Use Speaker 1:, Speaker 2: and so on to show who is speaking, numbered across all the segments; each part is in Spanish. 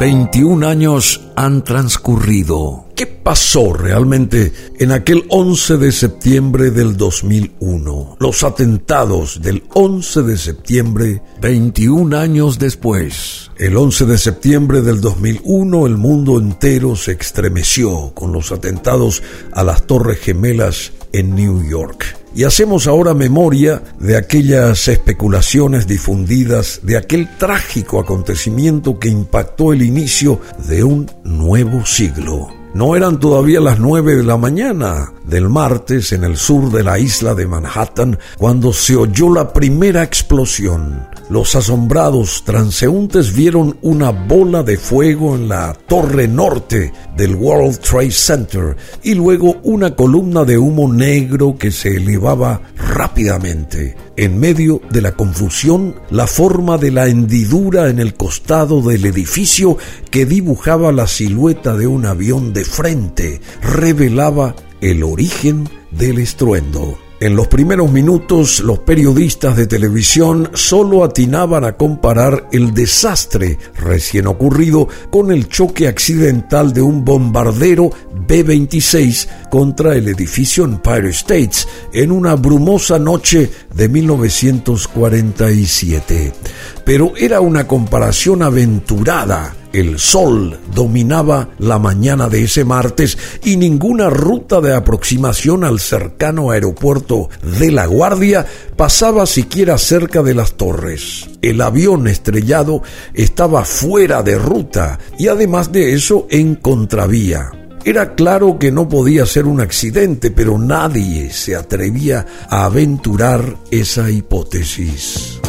Speaker 1: 21 años han transcurrido. ¿Qué pasó realmente en aquel 11 de septiembre del 2001? Los atentados del 11 de septiembre, 21 años después. El 11 de septiembre del 2001 el mundo entero se estremeció con los atentados a las Torres Gemelas en New York. Y hacemos ahora memoria de aquellas especulaciones difundidas, de aquel trágico acontecimiento que impactó el inicio de un nuevo siglo. No eran todavía las nueve de la mañana del martes en el sur de la isla de Manhattan cuando se oyó la primera explosión. Los asombrados transeúntes vieron una bola de fuego en la torre norte del World Trade Center y luego una columna de humo negro que se elevaba rápidamente. En medio de la confusión, la forma de la hendidura en el costado del edificio que dibujaba la silueta de un avión de frente revelaba el origen del estruendo. En los primeros minutos, los periodistas de televisión solo atinaban a comparar el desastre recién ocurrido con el choque accidental de un bombardero B-26 contra el edificio Empire States en una brumosa noche de 1947. Pero era una comparación aventurada el sol dominaba la mañana de ese martes y ninguna ruta de aproximación al cercano aeropuerto de La Guardia pasaba siquiera cerca de las torres. El avión estrellado estaba fuera de ruta y además de eso en contravía. Era claro que no podía ser un accidente, pero nadie se atrevía a aventurar esa hipótesis.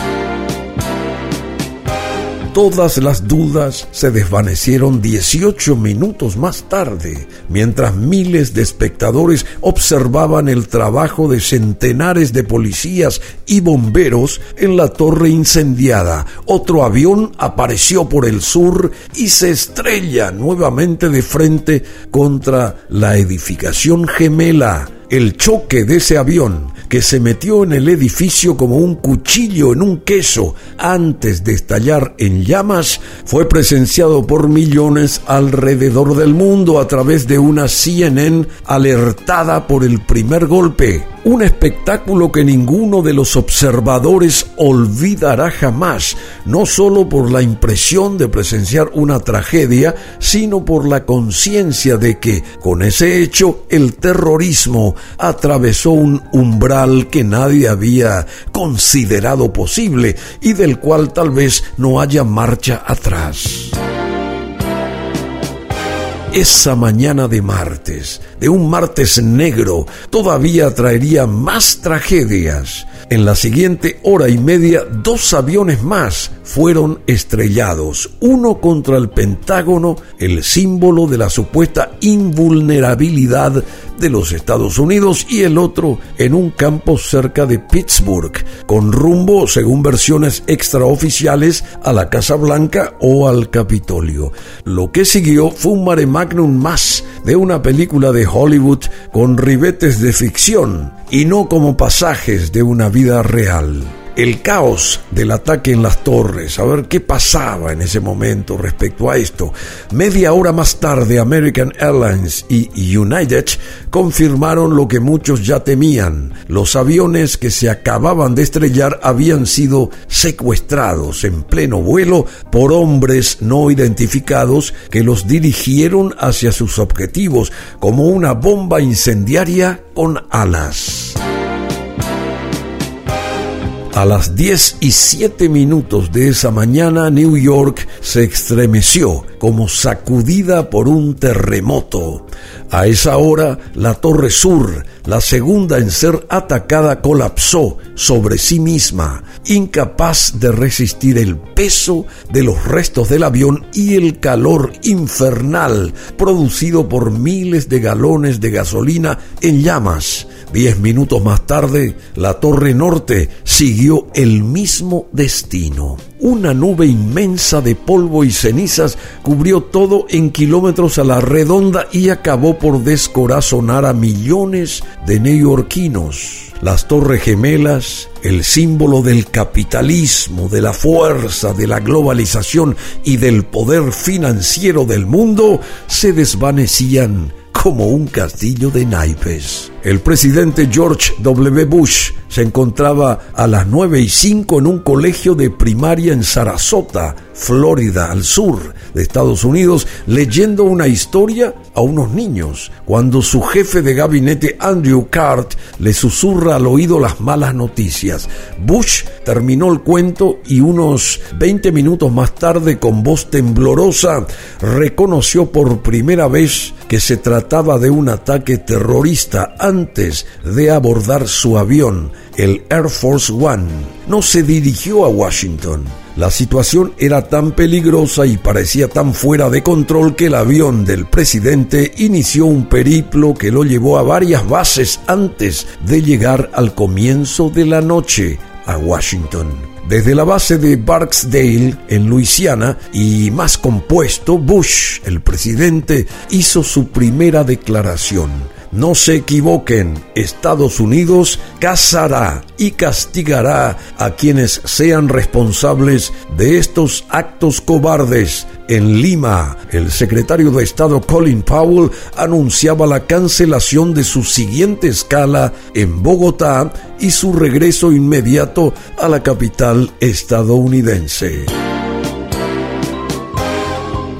Speaker 1: Todas las dudas se desvanecieron 18 minutos más tarde, mientras miles de espectadores observaban el trabajo de centenares de policías y bomberos en la torre incendiada. Otro avión apareció por el sur y se estrella nuevamente de frente contra la edificación gemela el choque de ese avión que se metió en el edificio como un cuchillo en un queso antes de estallar en llamas fue presenciado por millones alrededor del mundo a través de una CNN alertada por el primer golpe. Un espectáculo que ninguno de los observadores olvidará jamás, no solo por la impresión de presenciar una tragedia, sino por la conciencia de que con ese hecho el terrorismo atravesó un umbral que nadie había considerado posible y del cual tal vez no haya marcha atrás esa mañana de martes, de un martes negro, todavía traería más tragedias. En la siguiente hora y media, dos aviones más fueron estrellados, uno contra el Pentágono, el símbolo de la supuesta invulnerabilidad de los Estados Unidos, y el otro en un campo cerca de Pittsburgh, con rumbo, según versiones extraoficiales, a la Casa Blanca o al Capitolio. Lo que siguió fue un mare magnum más de una película de Hollywood con ribetes de ficción y no como pasajes de una vida real el caos del ataque en las torres, a ver qué pasaba en ese momento respecto a esto. Media hora más tarde, American Airlines y United confirmaron lo que muchos ya temían. Los aviones que se acababan de estrellar habían sido secuestrados en pleno vuelo por hombres no identificados que los dirigieron hacia sus objetivos como una bomba incendiaria con alas. A las 10 y 7 minutos de esa mañana, New York se estremeció como sacudida por un terremoto. A esa hora, la Torre Sur, la segunda en ser atacada, colapsó sobre sí misma, incapaz de resistir el peso de los restos del avión y el calor infernal producido por miles de galones de gasolina en llamas Diez minutos más tarde, la Torre Norte siguió el mismo destino. Una nube inmensa de polvo y cenizas cubrió todo en kilómetros a la redonda y acabó por descorazonar a millones de neoyorquinos las torres gemelas, el símbolo del capitalismo, de la fuerza, de la globalización y del poder financiero del mundo, se desvanecían como un castillo de naipes. El presidente George W. Bush se encontraba a las 9 y 5 en un colegio de primaria en Sarasota, Florida, al sur de Estados Unidos, leyendo una historia a unos niños, cuando su jefe de gabinete Andrew Cart le susurra al oído las malas noticias. Bush terminó el cuento y unos 20 minutos más tarde, con voz temblorosa, reconoció por primera vez que se trataba de un ataque terrorista antes de abordar su avión, el Air Force One. No se dirigió a Washington la situación era tan peligrosa y parecía tan fuera de control que el avión del presidente inició un periplo que lo llevó a varias bases antes de llegar al comienzo de la noche a Washington. Desde la base de Barksdale, en Luisiana, y más compuesto, Bush, el presidente, hizo su primera declaración no se equivoquen, Estados Unidos cazará y castigará a quienes sean responsables de estos actos cobardes. En Lima, el secretario de Estado Colin Powell anunciaba la cancelación de su siguiente escala en Bogotá y su regreso inmediato a la capital estadounidense.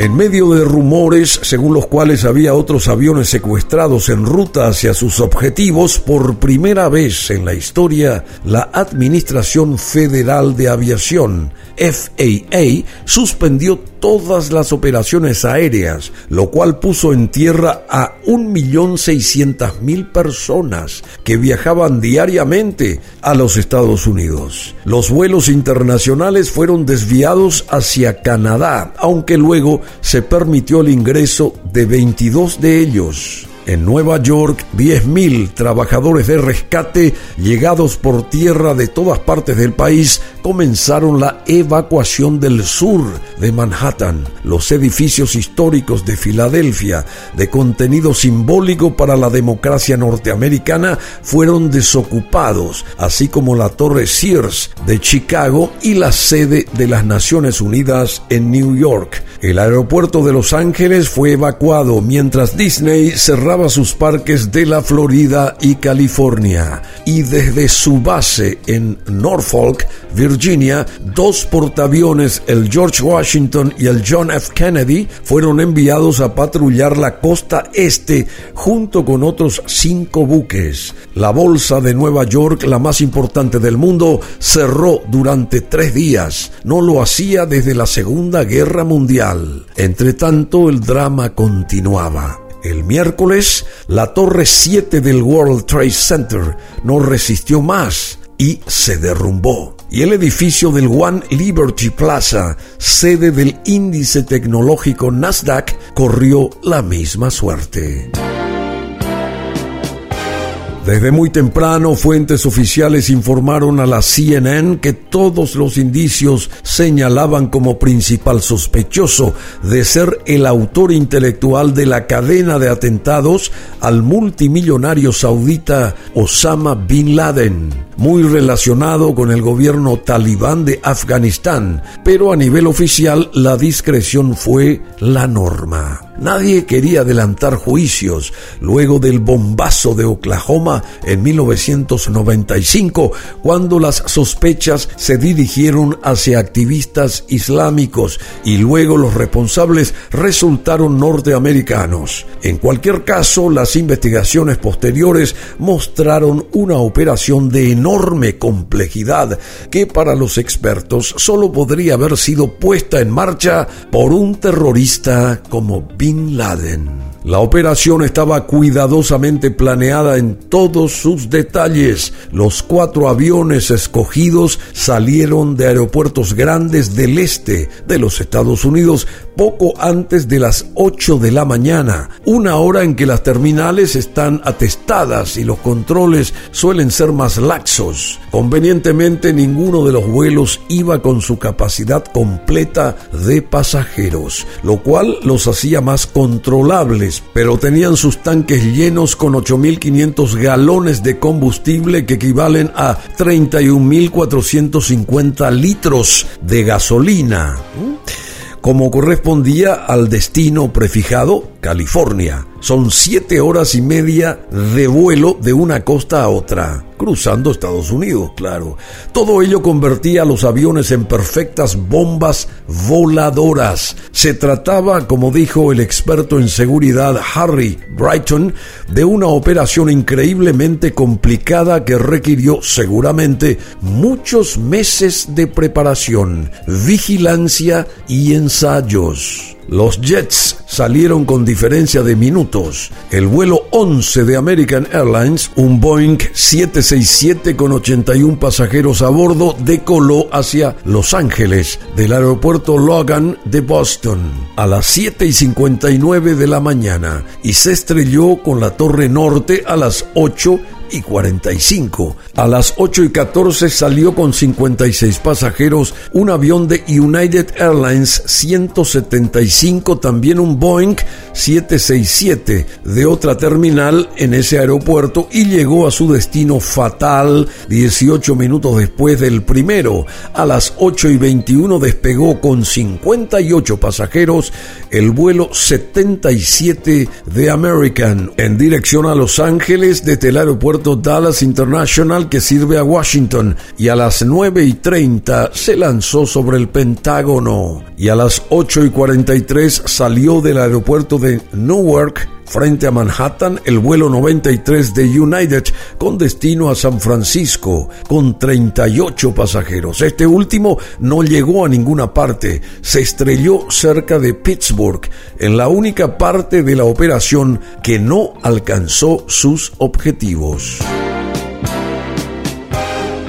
Speaker 1: En medio de rumores según los cuales había otros aviones secuestrados en ruta hacia sus objetivos, por primera vez en la historia, la Administración Federal de Aviación, FAA, suspendió todas las operaciones aéreas, lo cual puso en tierra a 1.600.000 personas que viajaban diariamente a los Estados Unidos. Los vuelos internacionales fueron desviados hacia Canadá, aunque luego se permitió el ingreso de 22 de ellos. En Nueva York, 10.000 trabajadores de rescate llegados por tierra de todas partes del país comenzaron la evacuación del sur de Manhattan. Los edificios históricos de Filadelfia, de contenido simbólico para la democracia norteamericana, fueron desocupados, así como la Torre Sears de Chicago y la sede de las Naciones Unidas en New York. El aeropuerto de Los Ángeles fue evacuado mientras Disney cerraba sus parques de la Florida y California. Y desde su base en Norfolk, Virginia, dos portaaviones, el George Washington y el John F. Kennedy, fueron enviados a patrullar la costa este junto con otros cinco buques. La bolsa de Nueva York, la más importante del mundo, cerró durante tres días. No lo hacía desde la Segunda Guerra Mundial. Entre tanto, el drama continuaba. El miércoles, la torre 7 del World Trade Center no resistió más y se derrumbó. Y el edificio del One Liberty Plaza, sede del índice tecnológico Nasdaq, corrió la misma suerte. Desde muy temprano, fuentes oficiales informaron a la CNN que todos los indicios señalaban como principal sospechoso de ser el autor intelectual de la cadena de atentados al multimillonario saudita Osama Bin Laden muy relacionado con el gobierno talibán de Afganistán, pero a nivel oficial la discreción fue la norma. Nadie quería adelantar juicios luego del bombazo de Oklahoma en 1995, cuando las sospechas se dirigieron hacia activistas islámicos y luego los responsables resultaron norteamericanos. En cualquier caso, las investigaciones posteriores mostraron una operación de enorme complejidad que para los expertos solo podría haber sido puesta en marcha por un terrorista como Bin La operación estaba cuidadosamente planeada en todos sus detalles. Los cuatro aviones escogidos salieron de aeropuertos grandes del este de los Estados Unidos poco antes de las 8 de la mañana, una hora en que las terminales están atestadas y los controles suelen ser más laxos. Convenientemente ninguno de los vuelos iba con su capacidad completa de pasajeros, lo cual los hacía más controlables pero tenían sus tanques llenos con 8.500 galones de combustible que equivalen a 31.450 litros de gasolina, como correspondía al destino prefijado, California. Son siete horas y media de vuelo de una costa a otra, cruzando Estados Unidos, claro. Todo ello convertía a los aviones en perfectas bombas voladoras. Se trataba, como dijo el experto en seguridad Harry Brighton, de una operación increíblemente complicada que requirió seguramente muchos meses de preparación, vigilancia y ensayos. Los Jets salieron con diferencia de minutos. El vuelo 11 de American Airlines, un Boeing 767 con 81 pasajeros a bordo, decoló hacia Los Ángeles del aeropuerto Logan de Boston a las 7 y 59 de la mañana y se estrelló con la Torre Norte a las 8 y 45. A las 8 y 14 salió con 56 pasajeros un avión de United Airlines 175, también un Boeing 767 de otra terminal en ese aeropuerto y llegó a su destino fatal 18 minutos después del primero. A las 8 y 21 despegó con 58 pasajeros el vuelo 77 de American en dirección a Los Ángeles desde el Dallas International que sirve a Washington y a las 9 y 30 se lanzó sobre el Pentágono. Y a las 8 y 43 salió del aeropuerto de Newark frente a Manhattan el vuelo 93 de United con destino a San Francisco con 38 pasajeros. Este último no llegó a ninguna parte, se estrelló cerca de Pittsburgh en la única parte de la operación que no alcanzó sus objetivos.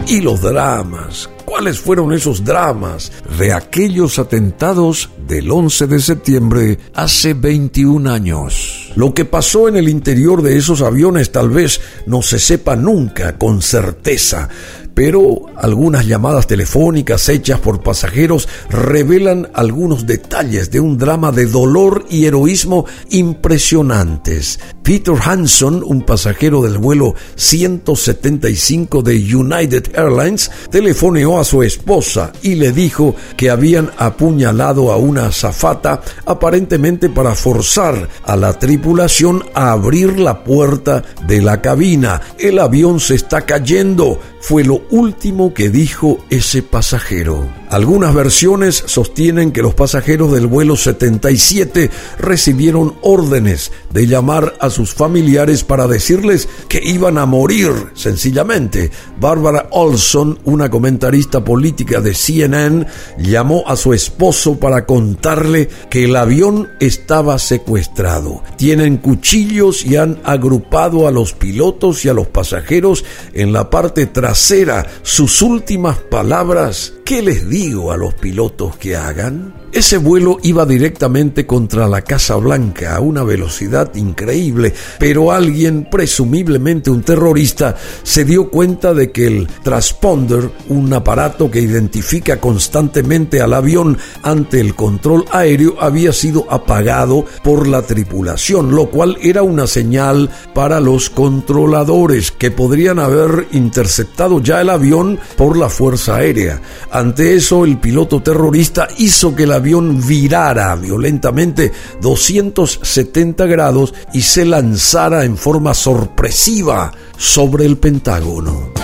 Speaker 1: Y los dramas ¿Cuáles fueron esos dramas de aquellos atentados del 11 de septiembre hace 21 años? Lo que pasó en el interior de esos aviones tal vez no se sepa nunca con certeza, pero algunas llamadas telefónicas hechas por pasajeros revelan algunos detalles de un drama de dolor y heroísmo impresionantes. Peter Hanson, un pasajero del vuelo 175 de United Airlines, telefoneó a su esposa y le dijo que habían apuñalado a una azafata aparentemente para forzar a la tripulación a abrir la puerta de la cabina. El avión se está cayendo, fue lo último que dijo ese pasajero. Algunas versiones sostienen que los pasajeros del vuelo 77 recibieron órdenes de llamar a sus familiares para decirles que iban a morir, sencillamente. Barbara Olson, una comentarista política de CNN, llamó a su esposo para contarle que el avión estaba secuestrado. Tienen cuchillos y han agrupado a los pilotos y a los pasajeros en la parte trasera sus últimas palabras, ¿qué les digo a los pilotos que hagan? Ese vuelo iba directamente contra la Casa Blanca a una velocidad increíble, pero alguien, presumiblemente un terrorista, se dio cuenta de que el transponder, un aparato que identifica constantemente al avión ante el control aéreo, había sido apagado por la tripulación, lo cual era una señal para los controladores que podrían haber interceptado ya el avión por la Fuerza Aérea. Ante eso, el piloto terrorista hizo que la avión virara violentamente 270 grados y se lanzara en forma sorpresiva sobre el Pentágono.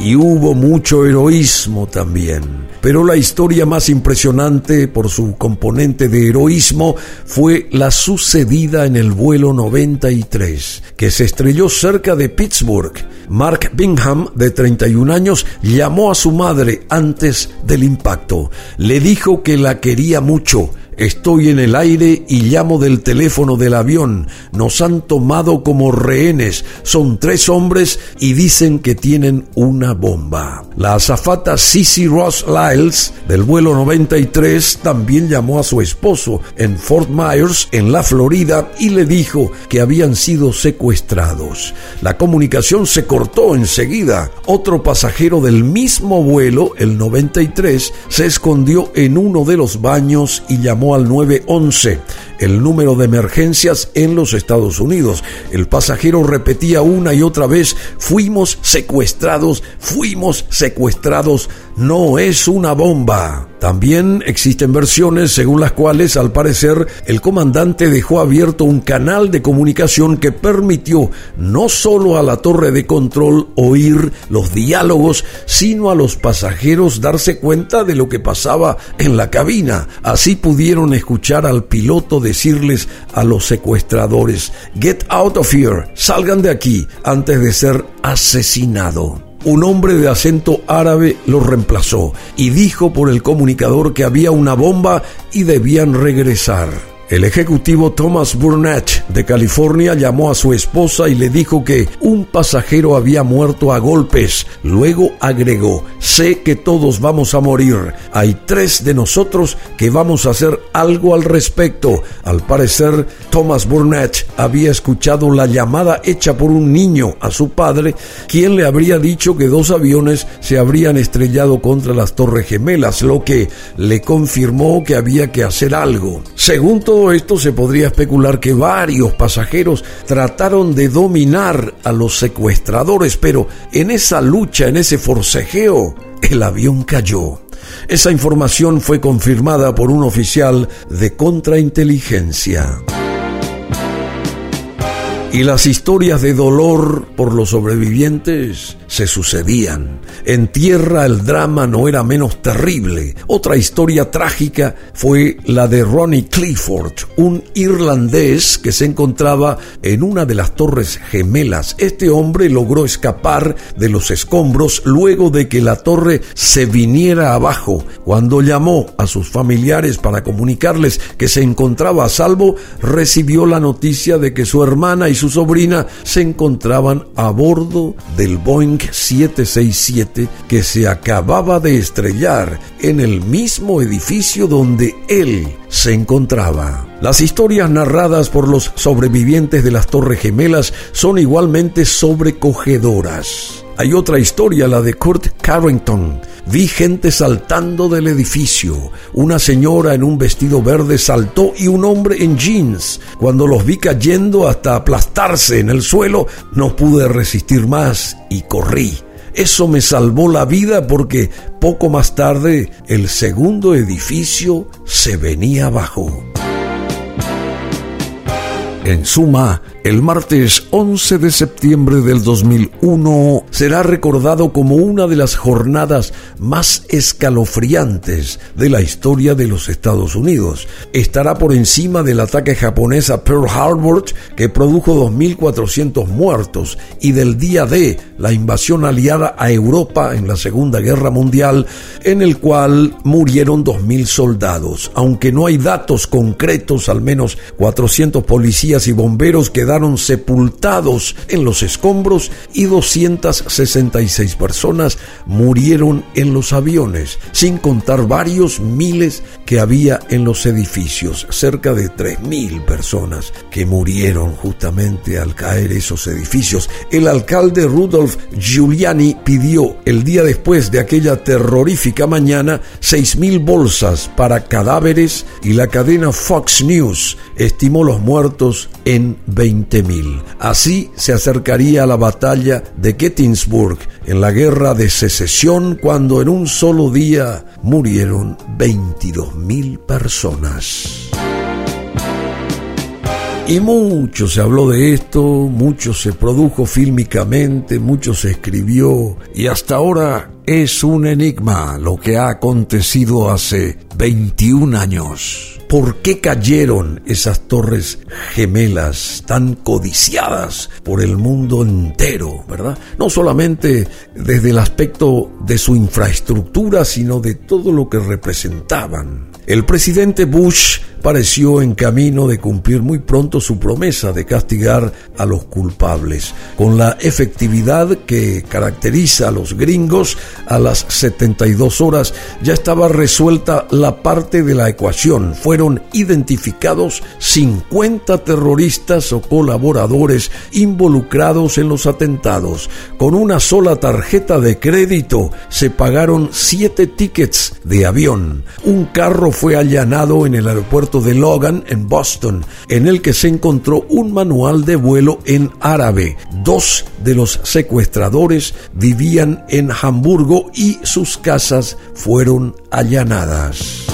Speaker 1: Y hubo mucho heroísmo también. Pero la historia más impresionante por su componente de heroísmo fue la sucedida en el vuelo 93, que se estrelló cerca de Pittsburgh. Mark Bingham, de 31 años, llamó a su madre antes del impacto. Le dijo que la quería mucho Estoy en el aire y llamo del teléfono del avión. Nos han tomado como rehenes. Son tres hombres y dicen que tienen una bomba. La azafata Cici Ross Lyles del vuelo 93 también llamó a su esposo en Fort Myers, en la Florida, y le dijo que habían sido secuestrados. La comunicación se cortó enseguida. Otro pasajero del mismo vuelo, el 93, se escondió en uno de los baños y llamó al 911 el número de emergencias en los Estados Unidos. El pasajero repetía una y otra vez, fuimos secuestrados, fuimos secuestrados, no es una bomba. También existen versiones según las cuales, al parecer, el comandante dejó abierto un canal de comunicación que permitió no solo a la torre de control oír los diálogos, sino a los pasajeros darse cuenta de lo que pasaba en la cabina. Así pudieron escuchar al piloto decirles a los secuestradores, Get out of here, salgan de aquí antes de ser asesinado un hombre de acento árabe lo reemplazó y dijo por el comunicador que había una bomba y debían regresar. El ejecutivo Thomas Burnett de California llamó a su esposa y le dijo que un pasajero había muerto a golpes. Luego agregó, sé que todos vamos a morir. Hay tres de nosotros que vamos a hacer algo al respecto. Al parecer, Thomas Burnett había escuchado la llamada hecha por un niño a su padre, quien le habría dicho que dos aviones se habrían estrellado contra las Torres Gemelas, lo que le confirmó que había que hacer algo. Según esto se podría especular que varios pasajeros trataron de dominar a los secuestradores, pero en esa lucha, en ese forcejeo, el avión cayó. Esa información fue confirmada por un oficial de contrainteligencia. Y las historias de dolor por los sobrevivientes se sucedían. En tierra el drama no era menos terrible. Otra historia trágica fue la de Ronnie Clifford, un irlandés que se encontraba en una de las torres gemelas. Este hombre logró escapar de los escombros luego de que la torre se viniera abajo. Cuando llamó a sus familiares para comunicarles que se encontraba a salvo, recibió la noticia de que su hermana y su sobrina se encontraban a bordo del Boeing 767 que se acababa de estrellar en el mismo edificio donde él se encontraba. Las historias narradas por los sobrevivientes de las Torres Gemelas son igualmente sobrecogedoras. Hay otra historia, la de Kurt Carrington. Vi gente saltando del edificio. Una señora en un vestido verde saltó y un hombre en jeans. Cuando los vi cayendo hasta aplastarse en el suelo, no pude resistir más y corrí. Eso me salvó la vida porque poco más tarde el segundo edificio se venía abajo. En suma, el martes 11 de septiembre del 2001 será recordado como una de las jornadas más escalofriantes de la historia de los Estados Unidos. Estará por encima del ataque japonés a Pearl Harbor que produjo 2.400 muertos y del día de la invasión aliada a Europa en la Segunda Guerra Mundial en el cual murieron 2.000 soldados. Aunque no hay datos concretos, al menos 400 policías y bomberos quedaron quedaron sepultados en los escombros y 266 personas murieron en los aviones, sin contar varios miles que había en los edificios, cerca de 3.000 personas que murieron justamente al caer esos edificios. El alcalde Rudolf Giuliani pidió el día después de aquella terrorífica mañana 6.000 bolsas para cadáveres y la cadena Fox News estimó los muertos en 20 Así se acercaría a la batalla de Gettysburg en la guerra de secesión cuando en un solo día murieron 22.000 personas. Y mucho se habló de esto, mucho se produjo fílmicamente, mucho se escribió y hasta ahora es un enigma lo que ha acontecido hace 21 años. ¿Por qué cayeron esas torres gemelas tan codiciadas por el mundo entero, verdad? No solamente desde el aspecto de su infraestructura, sino de todo lo que representaban. El presidente Bush pareció en camino de cumplir muy pronto su promesa de castigar a los culpables. Con la efectividad que caracteriza a los gringos, a las 72 horas ya estaba resuelta la parte de la ecuación. Fueron identificados 50 terroristas o colaboradores involucrados en los atentados. Con una sola tarjeta de crédito se pagaron siete tickets de avión. Un carro fue allanado en el aeropuerto de Logan, en Boston, en el que se encontró un manual de vuelo en árabe. Dos de los secuestradores vivían en Hamburgo y sus casas fueron allanadas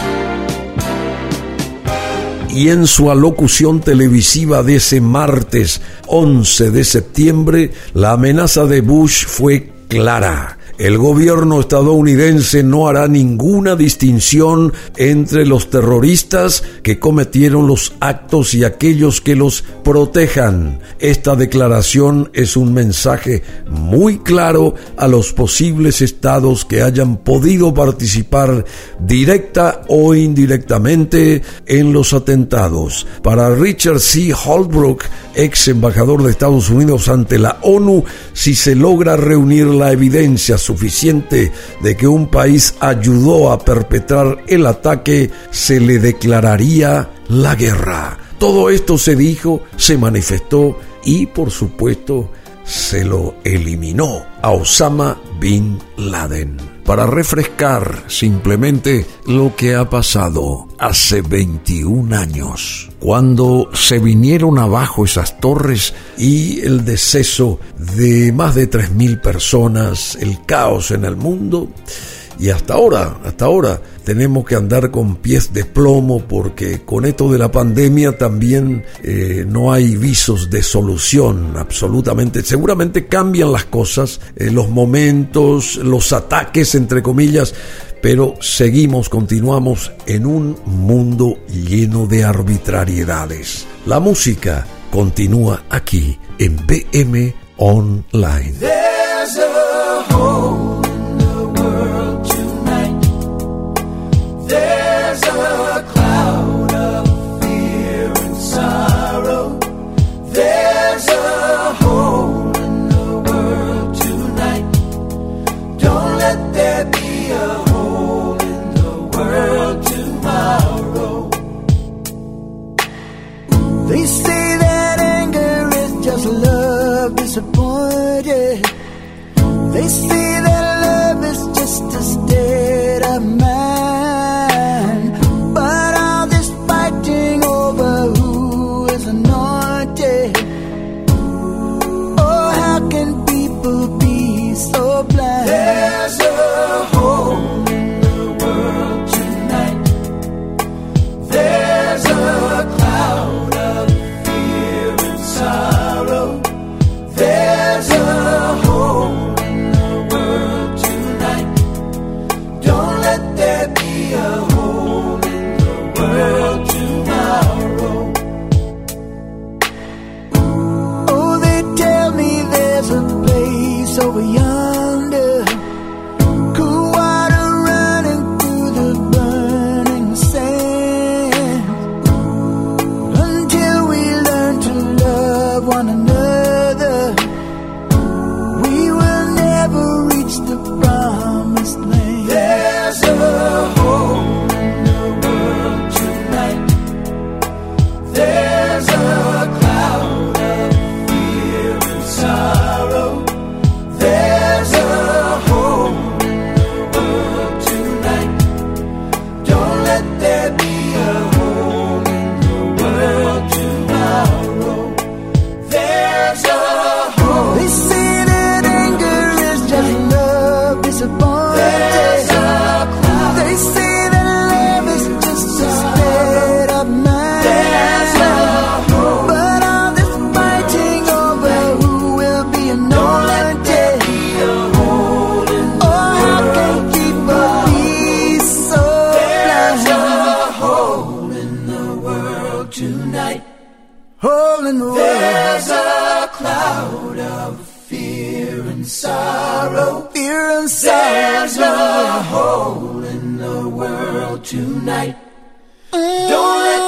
Speaker 1: y en su alocución televisiva de ese martes 11 de septiembre, la amenaza de Bush fue clara el gobierno estadounidense no hará ninguna distinción entre los terroristas que cometieron los actos y aquellos que los protejan. Esta declaración es un mensaje muy claro a los posibles estados que hayan podido participar directa o indirectamente en los atentados. Para Richard C. Holbrook, ex embajador de Estados Unidos ante la ONU, si se logra reunir la evidencia suficiente de que un país ayudó a perpetrar el ataque, se le declararía la guerra. Todo esto se dijo, se manifestó y por supuesto se lo eliminó a Osama Bin Laden para refrescar simplemente lo que ha pasado hace 21 años, cuando se vinieron abajo esas torres y el deceso de más de 3.000 personas, el caos en el mundo, y hasta ahora, hasta ahora, tenemos que andar con pies de plomo porque con esto de la pandemia también eh, no hay visos de solución absolutamente. Seguramente cambian las cosas, eh, los momentos, los ataques, entre comillas, pero seguimos, continuamos en un mundo lleno de arbitrariedades. La música continúa aquí en BM Online. tonight.
Speaker 2: Holding the There's a cloud of fear and sorrow. Fear and sorrow. There's a hole in the world tonight. Mm. Don't let